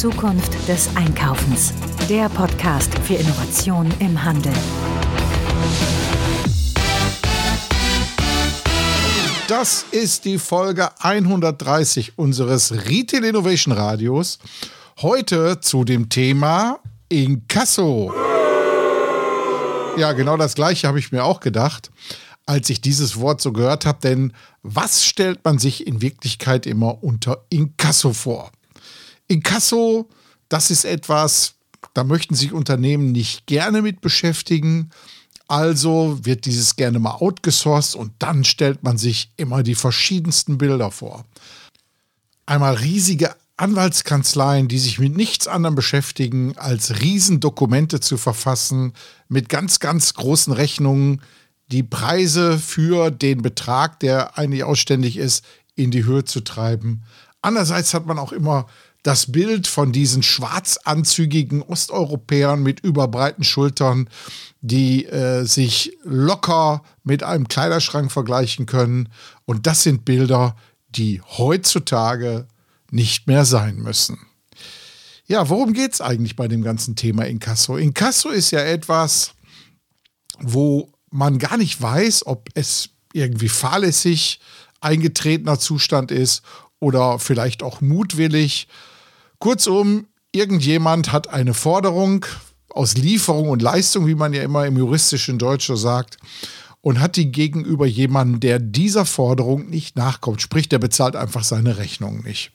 Zukunft des Einkaufens. Der Podcast für Innovation im Handel. Das ist die Folge 130 unseres Retail Innovation Radios. Heute zu dem Thema Inkasso. Ja, genau das gleiche habe ich mir auch gedacht, als ich dieses Wort so gehört habe. Denn was stellt man sich in Wirklichkeit immer unter Inkasso vor? Inkasso, das ist etwas, da möchten sich Unternehmen nicht gerne mit beschäftigen. Also wird dieses gerne mal outgesourced und dann stellt man sich immer die verschiedensten Bilder vor. Einmal riesige Anwaltskanzleien, die sich mit nichts anderem beschäftigen, als Riesendokumente zu verfassen, mit ganz, ganz großen Rechnungen, die Preise für den Betrag, der eigentlich ausständig ist, in die Höhe zu treiben. Andererseits hat man auch immer das Bild von diesen schwarzanzügigen Osteuropäern mit überbreiten Schultern, die äh, sich locker mit einem Kleiderschrank vergleichen können. Und das sind Bilder, die heutzutage nicht mehr sein müssen. Ja, worum geht es eigentlich bei dem ganzen Thema Inkasso? Inkasso ist ja etwas, wo man gar nicht weiß, ob es irgendwie fahrlässig eingetretener Zustand ist oder vielleicht auch mutwillig Kurzum, irgendjemand hat eine Forderung aus Lieferung und Leistung, wie man ja immer im juristischen Deutsch sagt, und hat die gegenüber jemandem, der dieser Forderung nicht nachkommt. Sprich, der bezahlt einfach seine Rechnung nicht.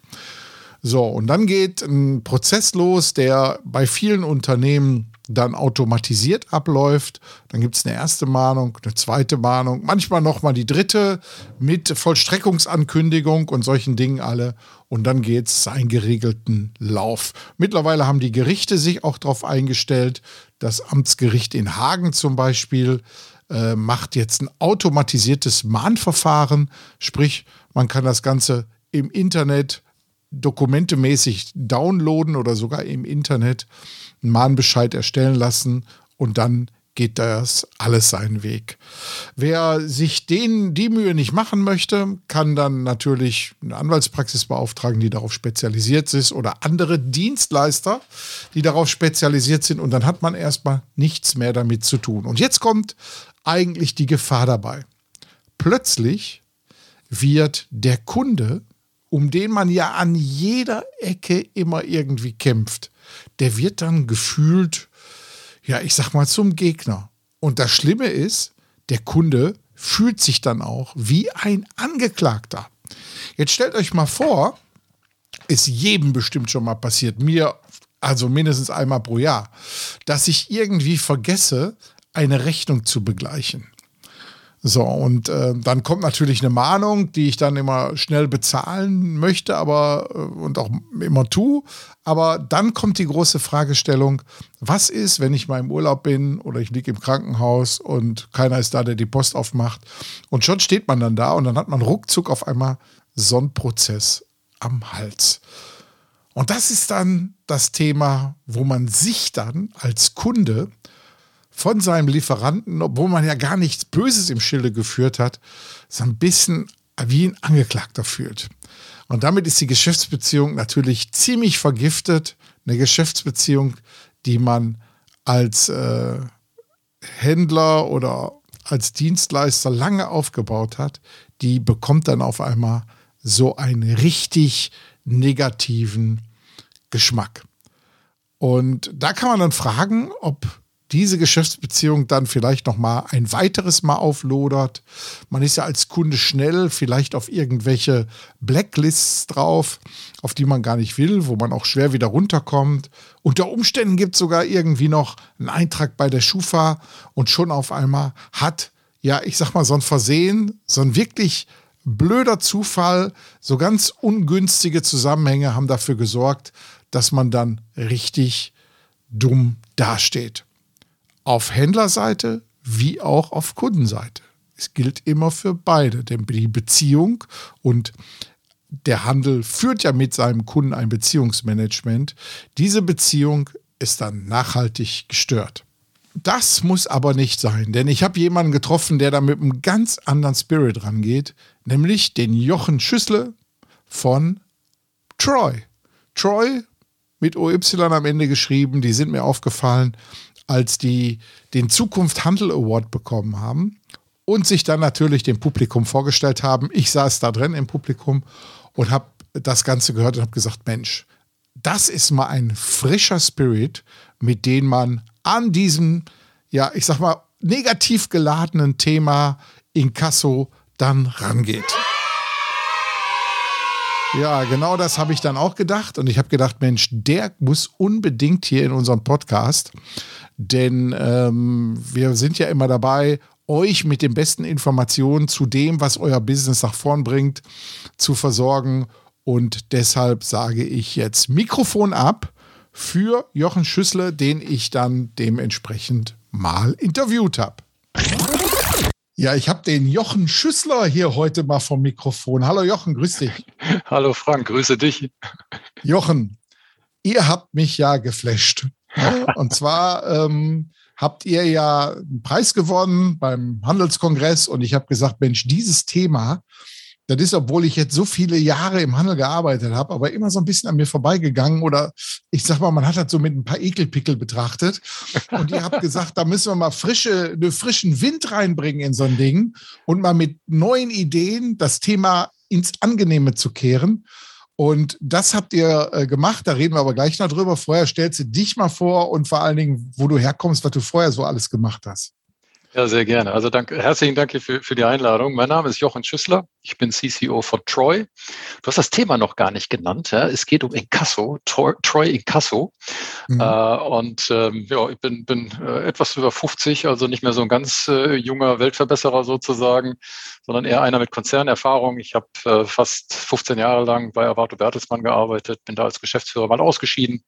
So, und dann geht ein Prozess los, der bei vielen Unternehmen dann automatisiert abläuft. Dann gibt es eine erste Mahnung, eine zweite Mahnung, manchmal nochmal die dritte mit Vollstreckungsankündigung und solchen Dingen alle. Und dann geht es seinen geregelten Lauf. Mittlerweile haben die Gerichte sich auch darauf eingestellt. Das Amtsgericht in Hagen zum Beispiel äh, macht jetzt ein automatisiertes Mahnverfahren. Sprich, man kann das Ganze im Internet dokumentemäßig downloaden oder sogar im Internet einen Mahnbescheid erstellen lassen und dann geht das alles seinen Weg. Wer sich den, die Mühe nicht machen möchte, kann dann natürlich eine Anwaltspraxis beauftragen, die darauf spezialisiert ist oder andere Dienstleister, die darauf spezialisiert sind und dann hat man erstmal nichts mehr damit zu tun. Und jetzt kommt eigentlich die Gefahr dabei. Plötzlich wird der Kunde um den man ja an jeder Ecke immer irgendwie kämpft, der wird dann gefühlt, ja, ich sag mal, zum Gegner. Und das Schlimme ist, der Kunde fühlt sich dann auch wie ein Angeklagter. Jetzt stellt euch mal vor, ist jedem bestimmt schon mal passiert, mir also mindestens einmal pro Jahr, dass ich irgendwie vergesse, eine Rechnung zu begleichen. So, und äh, dann kommt natürlich eine Mahnung, die ich dann immer schnell bezahlen möchte, aber äh, und auch immer tue. Aber dann kommt die große Fragestellung: Was ist, wenn ich mal im Urlaub bin oder ich liege im Krankenhaus und keiner ist da, der die Post aufmacht? Und schon steht man dann da und dann hat man ruckzuck auf einmal so einen Prozess am Hals. Und das ist dann das Thema, wo man sich dann als Kunde von seinem Lieferanten, obwohl man ja gar nichts Böses im Schilde geführt hat, so ein bisschen wie ein Angeklagter fühlt. Und damit ist die Geschäftsbeziehung natürlich ziemlich vergiftet. Eine Geschäftsbeziehung, die man als äh, Händler oder als Dienstleister lange aufgebaut hat, die bekommt dann auf einmal so einen richtig negativen Geschmack. Und da kann man dann fragen, ob diese Geschäftsbeziehung dann vielleicht noch mal ein weiteres Mal auflodert. Man ist ja als Kunde schnell vielleicht auf irgendwelche Blacklists drauf, auf die man gar nicht will, wo man auch schwer wieder runterkommt. Unter Umständen gibt es sogar irgendwie noch einen Eintrag bei der Schufa und schon auf einmal hat, ja, ich sag mal, so ein Versehen, so ein wirklich blöder Zufall, so ganz ungünstige Zusammenhänge haben dafür gesorgt, dass man dann richtig dumm dasteht auf Händlerseite wie auch auf Kundenseite. Es gilt immer für beide, denn die Beziehung und der Handel führt ja mit seinem Kunden ein Beziehungsmanagement. Diese Beziehung ist dann nachhaltig gestört. Das muss aber nicht sein, denn ich habe jemanden getroffen, der da mit einem ganz anderen Spirit rangeht, nämlich den Jochen Schüssle von Troy. Troy mit OY am Ende geschrieben. Die sind mir aufgefallen, als die den Zukunft Handel Award bekommen haben und sich dann natürlich dem Publikum vorgestellt haben. Ich saß da drin im Publikum und habe das Ganze gehört und habe gesagt, Mensch, das ist mal ein frischer Spirit, mit dem man an diesem, ja, ich sag mal, negativ geladenen Thema Inkasso dann rangeht. Ja, genau das habe ich dann auch gedacht. Und ich habe gedacht, Mensch, der muss unbedingt hier in unserem Podcast. Denn ähm, wir sind ja immer dabei, euch mit den besten Informationen zu dem, was euer Business nach vorn bringt, zu versorgen. Und deshalb sage ich jetzt Mikrofon ab für Jochen Schüssler, den ich dann dementsprechend mal interviewt habe. Ja, ich habe den Jochen Schüssler hier heute mal vom Mikrofon. Hallo Jochen, grüß dich. Hallo Frank, grüße dich. Jochen, ihr habt mich ja geflasht. Und zwar ähm, habt ihr ja einen Preis gewonnen beim Handelskongress und ich habe gesagt, Mensch, dieses Thema, das ist, obwohl ich jetzt so viele Jahre im Handel gearbeitet habe, aber immer so ein bisschen an mir vorbeigegangen oder ich sag mal, man hat das so mit ein paar Ekelpickel betrachtet. Und ihr habt gesagt, da müssen wir mal frische, einen frischen Wind reinbringen in so ein Ding und mal mit neuen Ideen das Thema ins Angenehme zu kehren. Und das habt ihr äh, gemacht, da reden wir aber gleich noch drüber. Vorher stellst du dich mal vor und vor allen Dingen, wo du herkommst, was du vorher so alles gemacht hast. Ja, sehr gerne. Also danke, herzlichen Dank für, für die Einladung. Mein Name ist Jochen Schüssler. Ich bin CCO von Troy. Du hast das Thema noch gar nicht genannt. Ja? Es geht um Inkasso, Troy, Troy Inkasso. Mhm. Äh, und ähm, ja, ich bin, bin äh, etwas über 50, also nicht mehr so ein ganz äh, junger Weltverbesserer sozusagen, sondern eher einer mit Konzernerfahrung. Ich habe äh, fast 15 Jahre lang bei Avato Bertelsmann gearbeitet, bin da als Geschäftsführer mal ausgeschieden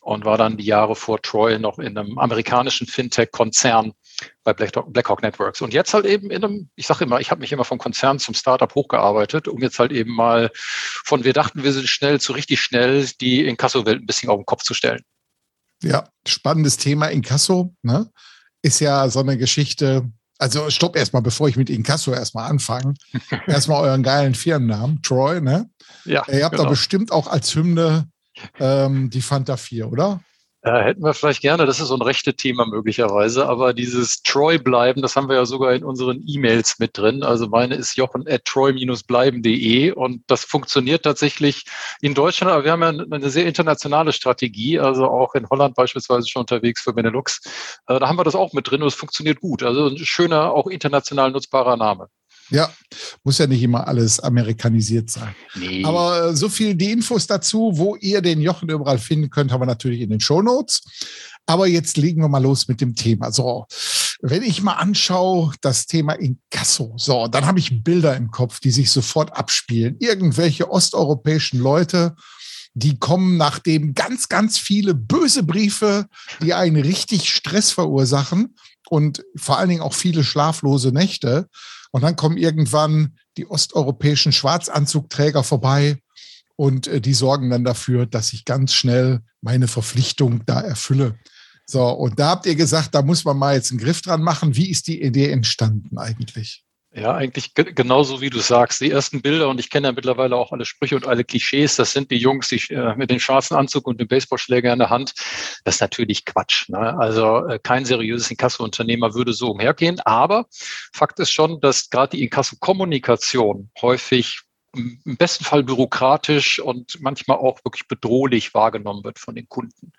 und war dann die Jahre vor Troy noch in einem amerikanischen Fintech-Konzern bei Blackhawk Networks. Und jetzt halt eben in einem, ich sage immer, ich habe mich immer vom Konzern zum Startup hochgearbeitet, um jetzt halt eben mal von wir dachten, wir sind schnell zu richtig schnell die Inkasso-Welt ein bisschen auf den Kopf zu stellen. Ja, spannendes Thema Inkasso, ne? Ist ja so eine Geschichte. Also stopp erstmal, bevor ich mit Inkasso erstmal anfange. erstmal euren geilen Firmennamen, Troy, ne? Ja. Ihr habt genau. da bestimmt auch als Hymne ähm, die Fanta 4, oder? Äh, hätten wir vielleicht gerne, das ist so ein rechte Thema möglicherweise, aber dieses Troy bleiben, das haben wir ja sogar in unseren E-Mails mit drin. Also meine ist jochen at troy-bleiben.de und das funktioniert tatsächlich in Deutschland, aber wir haben ja eine sehr internationale Strategie, also auch in Holland beispielsweise schon unterwegs für Benelux. Äh, da haben wir das auch mit drin und es funktioniert gut. Also ein schöner, auch international nutzbarer Name. Ja, muss ja nicht immer alles amerikanisiert sein. Nee. Aber äh, so viel die Infos dazu, wo ihr den Jochen überall finden könnt, haben wir natürlich in den Show Notes. Aber jetzt legen wir mal los mit dem Thema. So, wenn ich mal anschaue, das Thema Inkasso, so, dann habe ich Bilder im Kopf, die sich sofort abspielen. Irgendwelche osteuropäischen Leute, die kommen, nachdem ganz, ganz viele böse Briefe, die einen richtig Stress verursachen und vor allen Dingen auch viele schlaflose Nächte, und dann kommen irgendwann die osteuropäischen Schwarzanzugträger vorbei und äh, die sorgen dann dafür, dass ich ganz schnell meine Verpflichtung da erfülle. So, und da habt ihr gesagt, da muss man mal jetzt einen Griff dran machen. Wie ist die Idee entstanden eigentlich? Ja, eigentlich genauso wie du sagst. Die ersten Bilder, und ich kenne ja mittlerweile auch alle Sprüche und alle Klischees, das sind die Jungs die, äh, mit dem schwarzen Anzug und dem Baseballschläger in der Hand. Das ist natürlich Quatsch. Ne? Also äh, kein seriöses Inkasso-Unternehmer würde so umhergehen. Aber Fakt ist schon, dass gerade die Inkasso-Kommunikation häufig im besten Fall bürokratisch und manchmal auch wirklich bedrohlich wahrgenommen wird von den Kunden.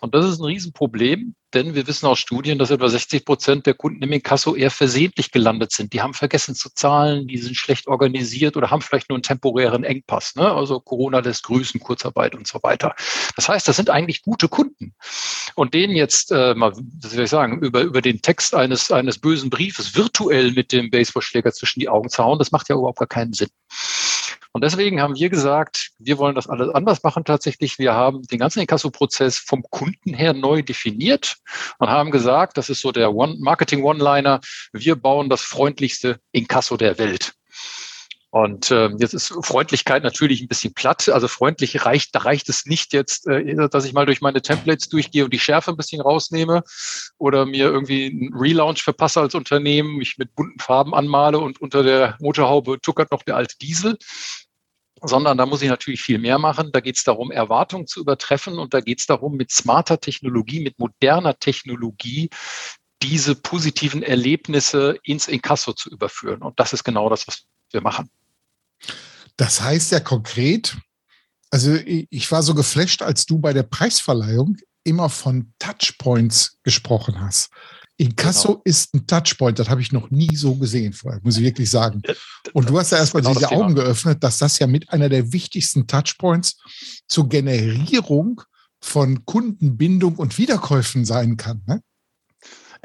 Und das ist ein Riesenproblem, denn wir wissen aus Studien, dass etwa 60 Prozent der Kunden im Inkasso eher versehentlich gelandet sind. Die haben vergessen zu zahlen, die sind schlecht organisiert oder haben vielleicht nur einen temporären Engpass. Ne? Also Corona lässt grüßen, Kurzarbeit und so weiter. Das heißt, das sind eigentlich gute Kunden. Und denen jetzt äh, mal, was soll ich sagen, über, über den Text eines, eines bösen Briefes virtuell mit dem Baseballschläger zwischen die Augen zu hauen, das macht ja überhaupt gar keinen Sinn. Und deswegen haben wir gesagt, wir wollen das alles anders machen tatsächlich. Wir haben den ganzen Inkasso-Prozess vom Kunden her neu definiert und haben gesagt, das ist so der One Marketing One-Liner, wir bauen das freundlichste Inkasso der Welt. Und äh, jetzt ist Freundlichkeit natürlich ein bisschen platt. Also freundlich reicht, da reicht es nicht jetzt, äh, dass ich mal durch meine Templates durchgehe und die Schärfe ein bisschen rausnehme oder mir irgendwie einen Relaunch verpasse als Unternehmen, mich mit bunten Farben anmale und unter der Motorhaube tuckert noch der alte Diesel, sondern da muss ich natürlich viel mehr machen. Da geht es darum, Erwartungen zu übertreffen und da geht es darum, mit smarter Technologie, mit moderner Technologie diese positiven Erlebnisse ins Inkasso zu überführen. Und das ist genau das, was wir machen. Das heißt ja konkret, also ich war so geflasht, als du bei der Preisverleihung immer von Touchpoints gesprochen hast. Inkasso genau. ist ein Touchpoint, das habe ich noch nie so gesehen vorher, muss ich wirklich sagen. Und du hast ja erstmal genau diese Augen geöffnet, dass das ja mit einer der wichtigsten Touchpoints zur Generierung von Kundenbindung und Wiederkäufen sein kann. Ne?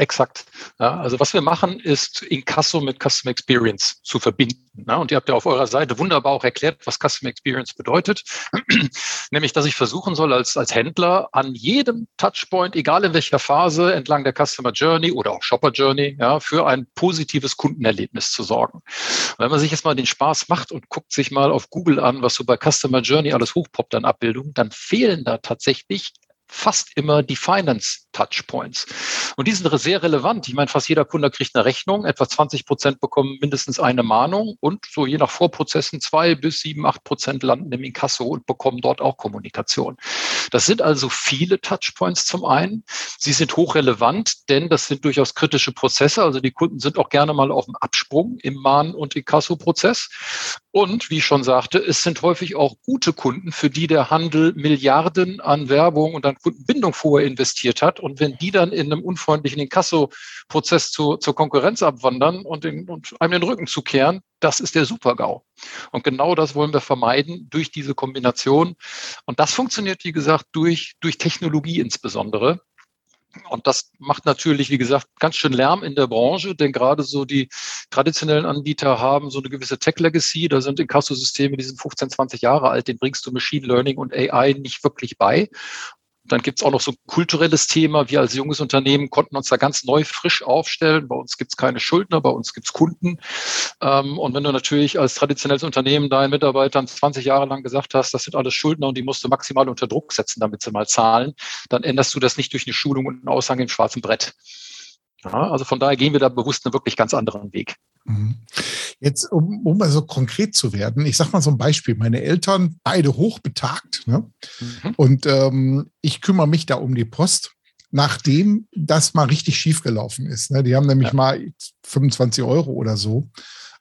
Exakt. Ja, also was wir machen, ist Inkasso mit Customer Experience zu verbinden. Ja, und ihr habt ja auf eurer Seite wunderbar auch erklärt, was Customer Experience bedeutet. Nämlich, dass ich versuchen soll, als, als Händler an jedem Touchpoint, egal in welcher Phase, entlang der Customer Journey oder auch Shopper Journey, ja, für ein positives Kundenerlebnis zu sorgen. Und wenn man sich jetzt mal den Spaß macht und guckt sich mal auf Google an, was so bei Customer Journey alles hochpoppt an Abbildungen, dann fehlen da tatsächlich fast immer die Finance Touchpoints. Und die sind sehr relevant. Ich meine, fast jeder Kunde kriegt eine Rechnung. Etwa 20 Prozent bekommen mindestens eine Mahnung und so je nach Vorprozessen zwei bis sieben, acht Prozent landen im Inkasso und bekommen dort auch Kommunikation. Das sind also viele Touchpoints zum einen. Sie sind hochrelevant, denn das sind durchaus kritische Prozesse. Also die Kunden sind auch gerne mal auf dem Absprung im Mahn- und Inkasso-Prozess. Und wie ich schon sagte, es sind häufig auch gute Kunden, für die der Handel Milliarden an Werbung und an Kundenbindung vorher investiert hat. Und wenn die dann in einem unfreundlichen Inkasso-Prozess zu, zur Konkurrenz abwandern und, den, und einem den Rücken zukehren, das ist der Super-GAU. Und genau das wollen wir vermeiden durch diese Kombination. Und das funktioniert, wie gesagt, durch, durch Technologie insbesondere. Und das macht natürlich, wie gesagt, ganz schön Lärm in der Branche, denn gerade so die traditionellen Anbieter haben so eine gewisse Tech-Legacy. Da sind Inkasso-Systeme, die sind 15, 20 Jahre alt, den bringst du Machine Learning und AI nicht wirklich bei. Dann gibt es auch noch so ein kulturelles Thema. Wir als junges Unternehmen konnten uns da ganz neu frisch aufstellen. Bei uns gibt es keine Schuldner, bei uns gibt es Kunden. Ähm, und wenn du natürlich als traditionelles Unternehmen deinen Mitarbeitern 20 Jahre lang gesagt hast, das sind alles Schuldner und die musst du maximal unter Druck setzen, damit sie mal zahlen, dann änderst du das nicht durch eine Schulung und einen Aushang im schwarzen Brett. Ja, also von daher gehen wir da bewusst einen wirklich ganz anderen Weg. Mhm. Jetzt, um, um mal so konkret zu werden, ich sage mal so ein Beispiel. Meine Eltern, beide hochbetagt, ne? Mhm. und ähm, ich kümmere mich da um die Post, nachdem das mal richtig schief gelaufen ist. Ne? Die haben nämlich ja. mal 25 Euro oder so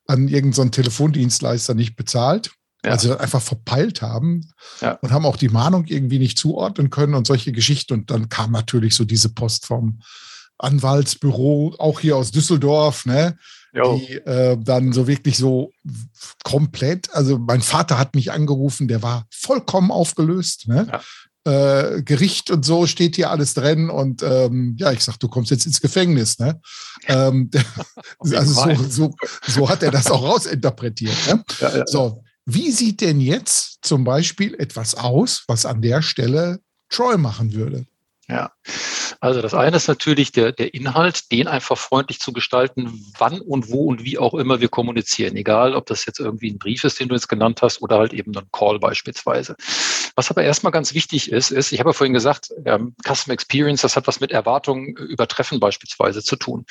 an irgendeinen so Telefondienstleister nicht bezahlt. Ja. Also einfach verpeilt haben ja. und haben auch die Mahnung irgendwie nicht zuordnen können und solche Geschichten. Und dann kam natürlich so diese Post vom Anwaltsbüro, auch hier aus Düsseldorf, ne? Jo. die äh, dann so wirklich so komplett, also mein Vater hat mich angerufen, der war vollkommen aufgelöst. Ne? Ja. Äh, Gericht und so steht hier alles drin und ähm, ja, ich sag, du kommst jetzt ins Gefängnis. Ne? Ähm, also so, so, so, hat er das auch rausinterpretiert. Ne? Ja, ja, so, wie sieht denn jetzt zum Beispiel etwas aus, was an der Stelle Troy machen würde? Ja, also das eine ist natürlich der, der Inhalt, den einfach freundlich zu gestalten, wann und wo und wie auch immer wir kommunizieren. Egal, ob das jetzt irgendwie ein Brief ist, den du jetzt genannt hast, oder halt eben ein Call beispielsweise. Was aber erstmal ganz wichtig ist, ist, ich habe ja vorhin gesagt, ähm, Customer Experience, das hat was mit Erwartungen übertreffen beispielsweise zu tun.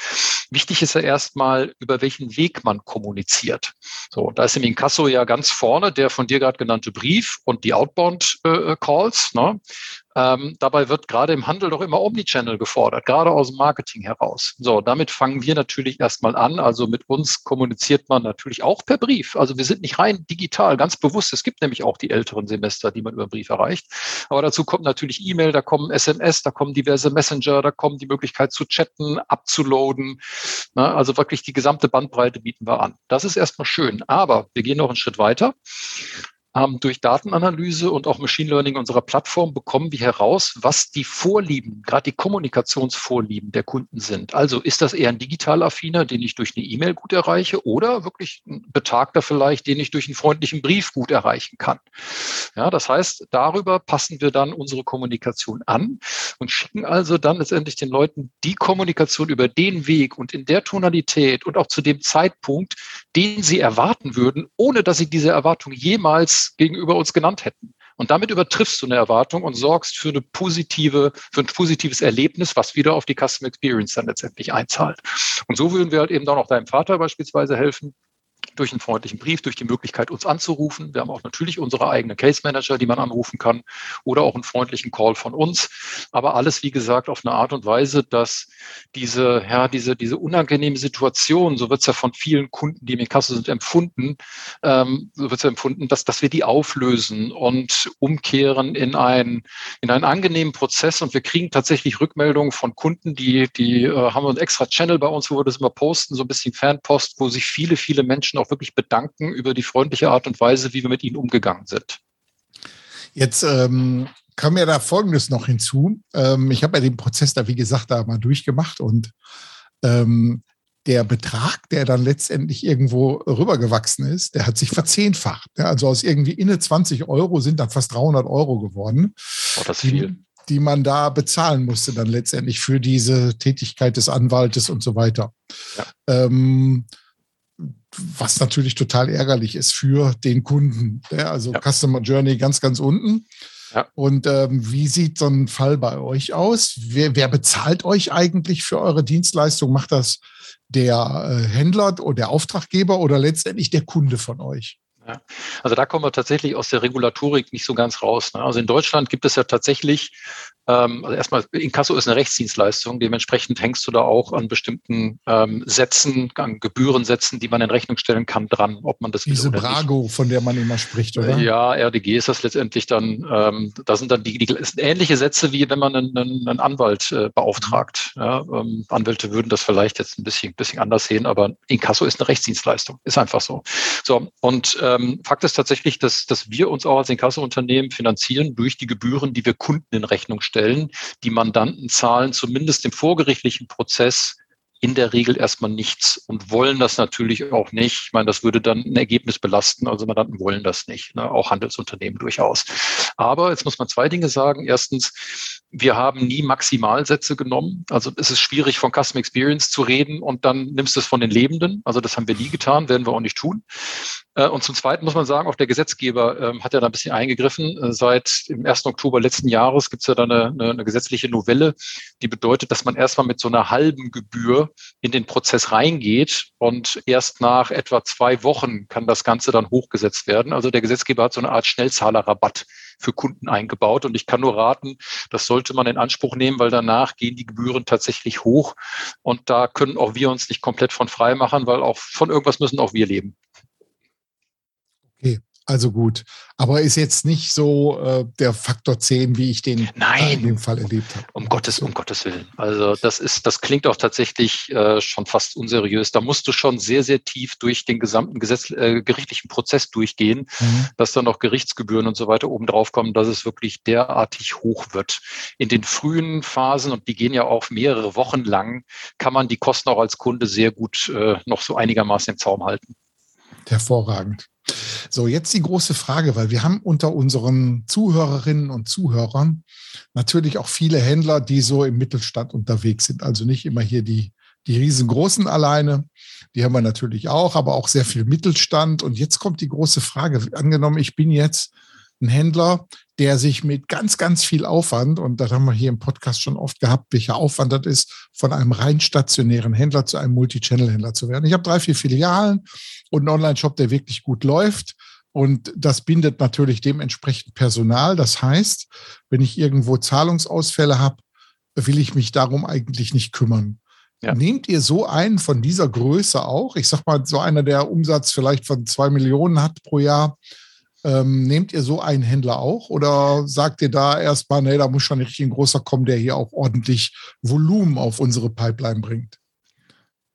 Wichtig ist ja erstmal, über welchen Weg man kommuniziert. So, da ist im Inkasso ja ganz vorne der von dir gerade genannte Brief und die Outbound äh, Calls. Ne? Ähm, dabei wird gerade im Handel doch immer Omnichannel gefordert, gerade aus dem Marketing heraus. So, damit fangen wir natürlich erstmal an. Also mit uns kommuniziert man natürlich auch per Brief. Also wir sind nicht rein digital, ganz bewusst. Es gibt nämlich auch die älteren Semester, die man über Brief erreicht. Aber dazu kommt natürlich E-Mail, da kommen SMS, da kommen diverse Messenger, da kommen die Möglichkeit zu chatten, abzuloaden. Na, also wirklich die gesamte Bandbreite bieten wir an. Das ist erstmal schön. Aber wir gehen noch einen Schritt weiter. Ähm, durch Datenanalyse und auch Machine Learning unserer Plattform bekommen wir heraus, was die Vorlieben, gerade die Kommunikationsvorlieben der Kunden sind. Also ist das eher ein digital affiner, den ich durch eine E-Mail gut erreiche oder wirklich ein Betagter vielleicht, den ich durch einen freundlichen Brief gut erreichen kann. Ja, das heißt, darüber passen wir dann unsere Kommunikation an und schicken also dann letztendlich den Leuten die Kommunikation über den Weg und in der Tonalität und auch zu dem Zeitpunkt, den sie erwarten würden, ohne dass sie diese Erwartung jemals gegenüber uns genannt hätten. Und damit übertriffst du eine Erwartung und sorgst für eine positive, für ein positives Erlebnis, was wieder auf die Customer Experience dann letztendlich einzahlt. Und so würden wir halt eben dann auch deinem Vater beispielsweise helfen, durch einen freundlichen Brief, durch die Möglichkeit, uns anzurufen. Wir haben auch natürlich unsere eigenen Case Manager, die man anrufen kann oder auch einen freundlichen Call von uns. Aber alles, wie gesagt, auf eine Art und Weise, dass diese, ja, diese, diese unangenehme Situation, so wird es ja von vielen Kunden, die im Kasse sind, empfunden, ähm, so wird es ja empfunden, dass, dass wir die auflösen und umkehren in, ein, in einen angenehmen Prozess. Und wir kriegen tatsächlich Rückmeldungen von Kunden, die, die äh, haben einen extra Channel bei uns, wo wir das immer posten, so ein bisschen Fanpost, wo sich viele, viele Menschen auch wirklich bedanken über die freundliche Art und Weise, wie wir mit ihnen umgegangen sind. Jetzt ähm, kam ja da Folgendes noch hinzu. Ähm, ich habe ja den Prozess da, wie gesagt, da mal durchgemacht und ähm, der Betrag, der dann letztendlich irgendwo rübergewachsen ist, der hat sich verzehnfacht. Ja, also aus irgendwie inne 20 Euro sind dann fast 300 Euro geworden. Oh, das ist viel. Die, die man da bezahlen musste dann letztendlich für diese Tätigkeit des Anwaltes und so weiter. Ja. Ähm, was natürlich total ärgerlich ist für den Kunden. Ja, also ja. Customer Journey ganz, ganz unten. Ja. Und ähm, wie sieht so ein Fall bei euch aus? Wer, wer bezahlt euch eigentlich für eure Dienstleistung? Macht das der äh, Händler oder der Auftraggeber oder letztendlich der Kunde von euch? Ja. Also da kommen wir tatsächlich aus der Regulatorik nicht so ganz raus. Ne? Also in Deutschland gibt es ja tatsächlich ähm, also erstmal, Inkasso ist eine Rechtsdienstleistung, dementsprechend hängst du da auch an bestimmten ähm, Sätzen, an Gebührensätzen, die man in Rechnung stellen kann, dran, ob man das Diese Brago, nicht. von der man immer spricht, oder? Ja, RDG ist das letztendlich dann, ähm, da sind dann die, die sind ähnliche Sätze, wie wenn man einen, einen Anwalt äh, beauftragt. Ja, ähm, Anwälte würden das vielleicht jetzt ein bisschen, bisschen anders sehen, aber Inkasso ist eine Rechtsdienstleistung, ist einfach so. So, und ähm, Fakt ist tatsächlich, dass, dass wir uns auch als Inkasso-Unternehmen finanzieren durch die Gebühren, die wir Kunden in Rechnung stellen. Die Mandanten zahlen zumindest im vorgerichtlichen Prozess in der Regel erstmal nichts und wollen das natürlich auch nicht. Ich meine, das würde dann ein Ergebnis belasten. Also Mandanten wollen das nicht, ne? auch Handelsunternehmen durchaus. Aber jetzt muss man zwei Dinge sagen. Erstens, wir haben nie Maximalsätze genommen. Also es ist schwierig, von Custom Experience zu reden und dann nimmst du es von den Lebenden. Also das haben wir nie getan, werden wir auch nicht tun. Äh, und zum Zweiten muss man sagen, auch der Gesetzgeber ähm, hat ja da ein bisschen eingegriffen. Äh, seit dem 1. Oktober letzten Jahres gibt es ja da eine, eine, eine, gesetzliche Novelle, die bedeutet, dass man erstmal mit so einer halben Gebühr in den Prozess reingeht und erst nach etwa zwei Wochen kann das Ganze dann hochgesetzt werden. Also der Gesetzgeber hat so eine Art Schnellzahlerrabatt für Kunden eingebaut. Und ich kann nur raten, das sollte man in Anspruch nehmen, weil danach gehen die Gebühren tatsächlich hoch. Und da können auch wir uns nicht komplett von frei machen, weil auch von irgendwas müssen auch wir leben. Also gut. Aber ist jetzt nicht so äh, der Faktor 10, wie ich den Nein, in dem Fall erlebt habe. Um Gottes, um Gottes Willen. Also das ist, das klingt auch tatsächlich äh, schon fast unseriös. Da musst du schon sehr, sehr tief durch den gesamten Gesetz, äh, gerichtlichen Prozess durchgehen, mhm. dass dann noch Gerichtsgebühren und so weiter oben drauf kommen, dass es wirklich derartig hoch wird. In den frühen Phasen, und die gehen ja auch mehrere Wochen lang, kann man die Kosten auch als Kunde sehr gut äh, noch so einigermaßen im Zaum halten. Hervorragend. So, jetzt die große Frage, weil wir haben unter unseren Zuhörerinnen und Zuhörern natürlich auch viele Händler, die so im Mittelstand unterwegs sind. Also nicht immer hier die, die riesengroßen alleine. Die haben wir natürlich auch, aber auch sehr viel Mittelstand. Und jetzt kommt die große Frage. Angenommen, ich bin jetzt ein Händler, der sich mit ganz, ganz viel Aufwand, und das haben wir hier im Podcast schon oft gehabt, welcher Aufwand das ist, von einem rein stationären Händler zu einem Multi-Channel-Händler zu werden. Ich habe drei, vier Filialen und einen Online-Shop, der wirklich gut läuft. Und das bindet natürlich dementsprechend Personal. Das heißt, wenn ich irgendwo Zahlungsausfälle habe, will ich mich darum eigentlich nicht kümmern. Ja. Nehmt ihr so einen von dieser Größe auch? Ich sag mal, so einer, der Umsatz vielleicht von zwei Millionen hat pro Jahr, ähm, nehmt ihr so einen Händler auch oder sagt ihr da erstmal, nee, da muss schon richtig ein großer kommen, der hier auch ordentlich Volumen auf unsere Pipeline bringt?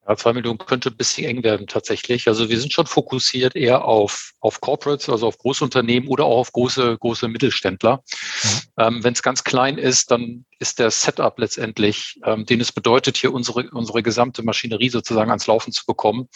Ja, zwei Millionen könnte ein bisschen eng werden tatsächlich. Also wir sind schon fokussiert eher auf, auf Corporates, also auf Großunternehmen oder auch auf große, große Mittelständler. Mhm. Ähm, Wenn es ganz klein ist, dann ist der Setup letztendlich, ähm, den es bedeutet, hier unsere, unsere gesamte Maschinerie sozusagen ans Laufen zu bekommen,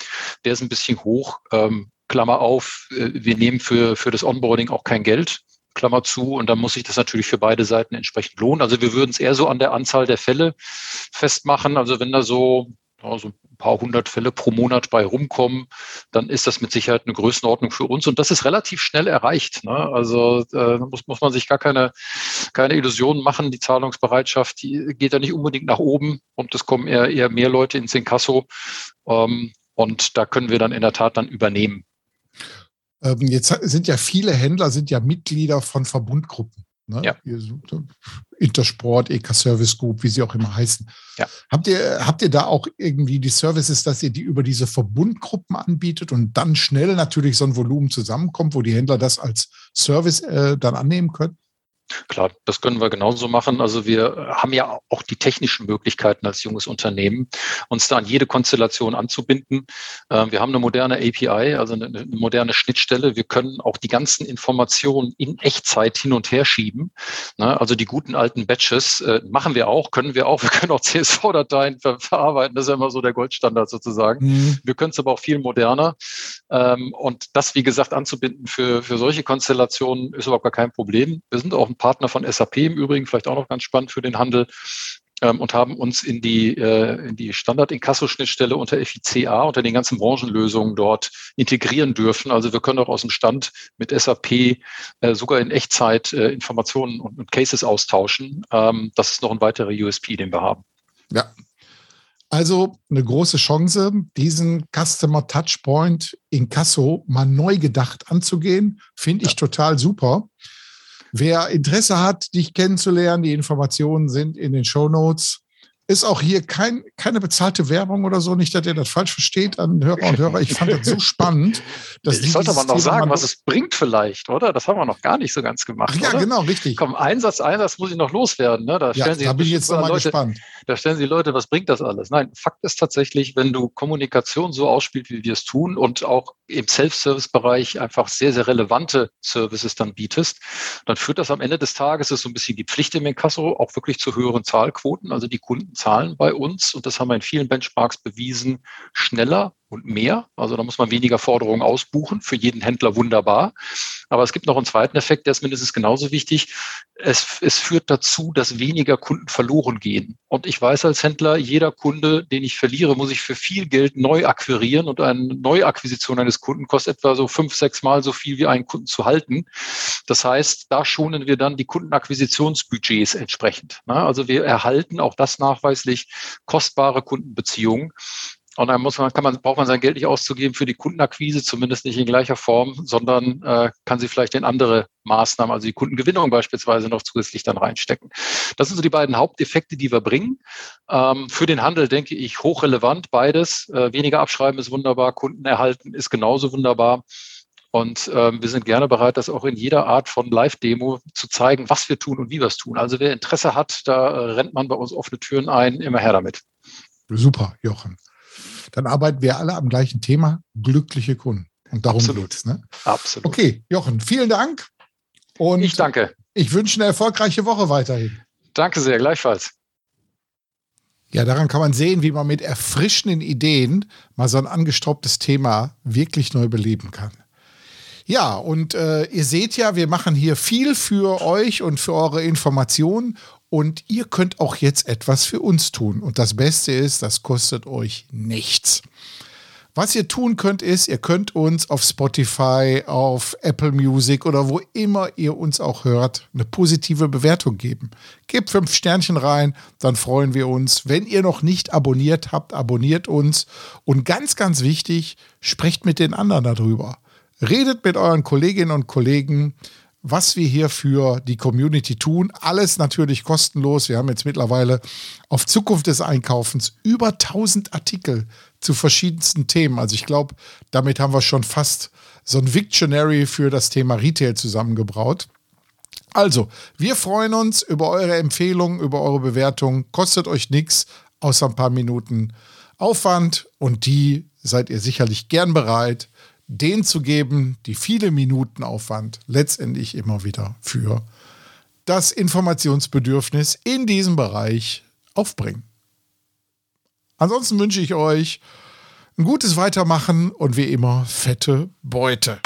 der ist ein bisschen hoch. Ähm, Klammer auf, äh, wir nehmen für, für das Onboarding auch kein Geld. Klammer zu, und dann muss sich das natürlich für beide Seiten entsprechend lohnen. Also wir würden es eher so an der Anzahl der Fälle festmachen. Also wenn da so, so ein paar hundert Fälle pro Monat bei rumkommen, dann ist das mit Sicherheit eine Größenordnung für uns. Und das ist relativ schnell erreicht. Ne? Also äh, muss, muss man sich gar keine, keine Illusionen machen. Die Zahlungsbereitschaft, die geht ja nicht unbedingt nach oben und es kommen eher, eher mehr Leute ins Inkasso. Ähm, Und da können wir dann in der Tat dann übernehmen. Ähm, jetzt sind ja viele Händler sind ja Mitglieder von Verbundgruppen. Ne? Ja. Intersport, EK Service Group, wie sie auch immer heißen. Ja. Habt ihr, habt ihr da auch irgendwie die Services, dass ihr die über diese Verbundgruppen anbietet und dann schnell natürlich so ein Volumen zusammenkommt, wo die Händler das als Service äh, dann annehmen können? Klar, das können wir genauso machen. Also wir haben ja auch die technischen Möglichkeiten als junges Unternehmen, uns da an jede Konstellation anzubinden. Ähm, wir haben eine moderne API, also eine, moderne Schnittstelle. Wir können auch die ganzen Informationen in Echtzeit hin und her schieben. Ne, also die guten alten Batches äh, machen wir auch, können wir auch. Wir können auch CSV-Dateien verarbeiten. Das ist ja immer so der Goldstandard sozusagen. Mhm. Wir können es aber auch viel moderner. Ähm, und das, wie gesagt, anzubinden für, für solche Konstellationen ist überhaupt gar kein Problem. Wir sind auch ein Partner von SAP im Übrigen, vielleicht auch noch ganz spannend für den Handel ähm, und haben uns in die, äh, in die Standard-Inkasso-Schnittstelle unter FICA, unter den ganzen Branchenlösungen dort integrieren dürfen. Also wir können auch aus dem Stand mit SAP äh, sogar in Echtzeit äh, Informationen und, Cases austauschen. Ähm, das ist noch ein weiterer USP, den wir haben. Ja, also eine große Chance, diesen Customer Touchpoint in Casso mal neu gedacht anzugehen, finde ich ja. total super. Wer Interesse hat, dich kennenzulernen, die Informationen sind in den Show Notes ist auch hier kein, keine bezahlte Werbung oder so, nicht, dass ihr das falsch versteht an Hörer und Hörer. Ich fand das so spannend. Dass ich sollte aber noch Thema sagen, was es bringt vielleicht, oder? Das haben wir noch gar nicht so ganz gemacht. Ach ja, oder? genau, richtig. Komm, Einsatz, Einsatz muss ich noch loswerden. Ne? Da, stellen ja, da bin ich jetzt nochmal gespannt. Da stellen Sie Leute, was bringt das alles? Nein, Fakt ist tatsächlich, wenn du Kommunikation so ausspielst, wie wir es tun und auch im Self-Service-Bereich einfach sehr, sehr relevante Services dann bietest, dann führt das am Ende des Tages, ist so ein bisschen die Pflicht im Inkasso, auch wirklich zu höheren Zahlquoten. Also die Kunden zahlen bei uns und das haben wir in vielen Benchmarks bewiesen, schneller und mehr. Also da muss man weniger Forderungen ausbuchen, für jeden Händler wunderbar. Aber es gibt noch einen zweiten Effekt, der ist mindestens genauso wichtig. Es, es führt dazu, dass weniger Kunden verloren gehen. Und ich weiß als Händler, jeder Kunde, den ich verliere, muss ich für viel Geld neu akquirieren und eine Neuakquisition eines Kunden kostet etwa so fünf, sechs Mal so viel wie einen Kunden zu halten. Das heißt, da schonen wir dann die Kundenakquisitionsbudgets entsprechend. Also wir erhalten auch das nachweislich kostbare Kundenbeziehungen. Und dann muss man, kann man, braucht man sein Geld nicht auszugeben für die Kundenakquise, zumindest nicht in gleicher Form, sondern äh, kann sie vielleicht in andere Maßnahmen, also die Kundengewinnung beispielsweise noch zusätzlich dann reinstecken. Das sind so die beiden Haupteffekte, die wir bringen. Ähm, für den Handel denke ich hochrelevant beides. Äh, weniger abschreiben ist wunderbar, Kunden erhalten ist genauso wunderbar. Und ähm, wir sind gerne bereit, das auch in jeder Art von Live-Demo zu zeigen, was wir tun und wie wir es tun. Also wer Interesse hat, da äh, rennt man bei uns offene Türen ein, immer her damit. Super, Jochen dann arbeiten wir alle am gleichen Thema, glückliche Kunden. Und darum Absolut. geht's. Ne? Absolut. Okay, Jochen, vielen Dank. Und ich danke. Ich wünsche eine erfolgreiche Woche weiterhin. Danke sehr, gleichfalls. Ja, daran kann man sehen, wie man mit erfrischenden Ideen mal so ein angestaubtes Thema wirklich neu beleben kann. Ja, und äh, ihr seht ja, wir machen hier viel für euch und für eure Informationen und ihr könnt auch jetzt etwas für uns tun. Und das Beste ist, das kostet euch nichts. Was ihr tun könnt, ist, ihr könnt uns auf Spotify, auf Apple Music oder wo immer ihr uns auch hört, eine positive Bewertung geben. Gebt fünf Sternchen rein, dann freuen wir uns. Wenn ihr noch nicht abonniert habt, abonniert uns. Und ganz, ganz wichtig, sprecht mit den anderen darüber. Redet mit euren Kolleginnen und Kollegen was wir hier für die Community tun. Alles natürlich kostenlos. Wir haben jetzt mittlerweile auf Zukunft des Einkaufens über 1000 Artikel zu verschiedensten Themen. Also ich glaube, damit haben wir schon fast so ein Victionary für das Thema Retail zusammengebraut. Also, wir freuen uns über eure Empfehlungen, über eure Bewertungen. Kostet euch nichts, außer ein paar Minuten Aufwand und die seid ihr sicherlich gern bereit den zu geben, die viele Minuten Aufwand letztendlich immer wieder für das Informationsbedürfnis in diesem Bereich aufbringen. Ansonsten wünsche ich euch ein gutes Weitermachen und wie immer fette Beute.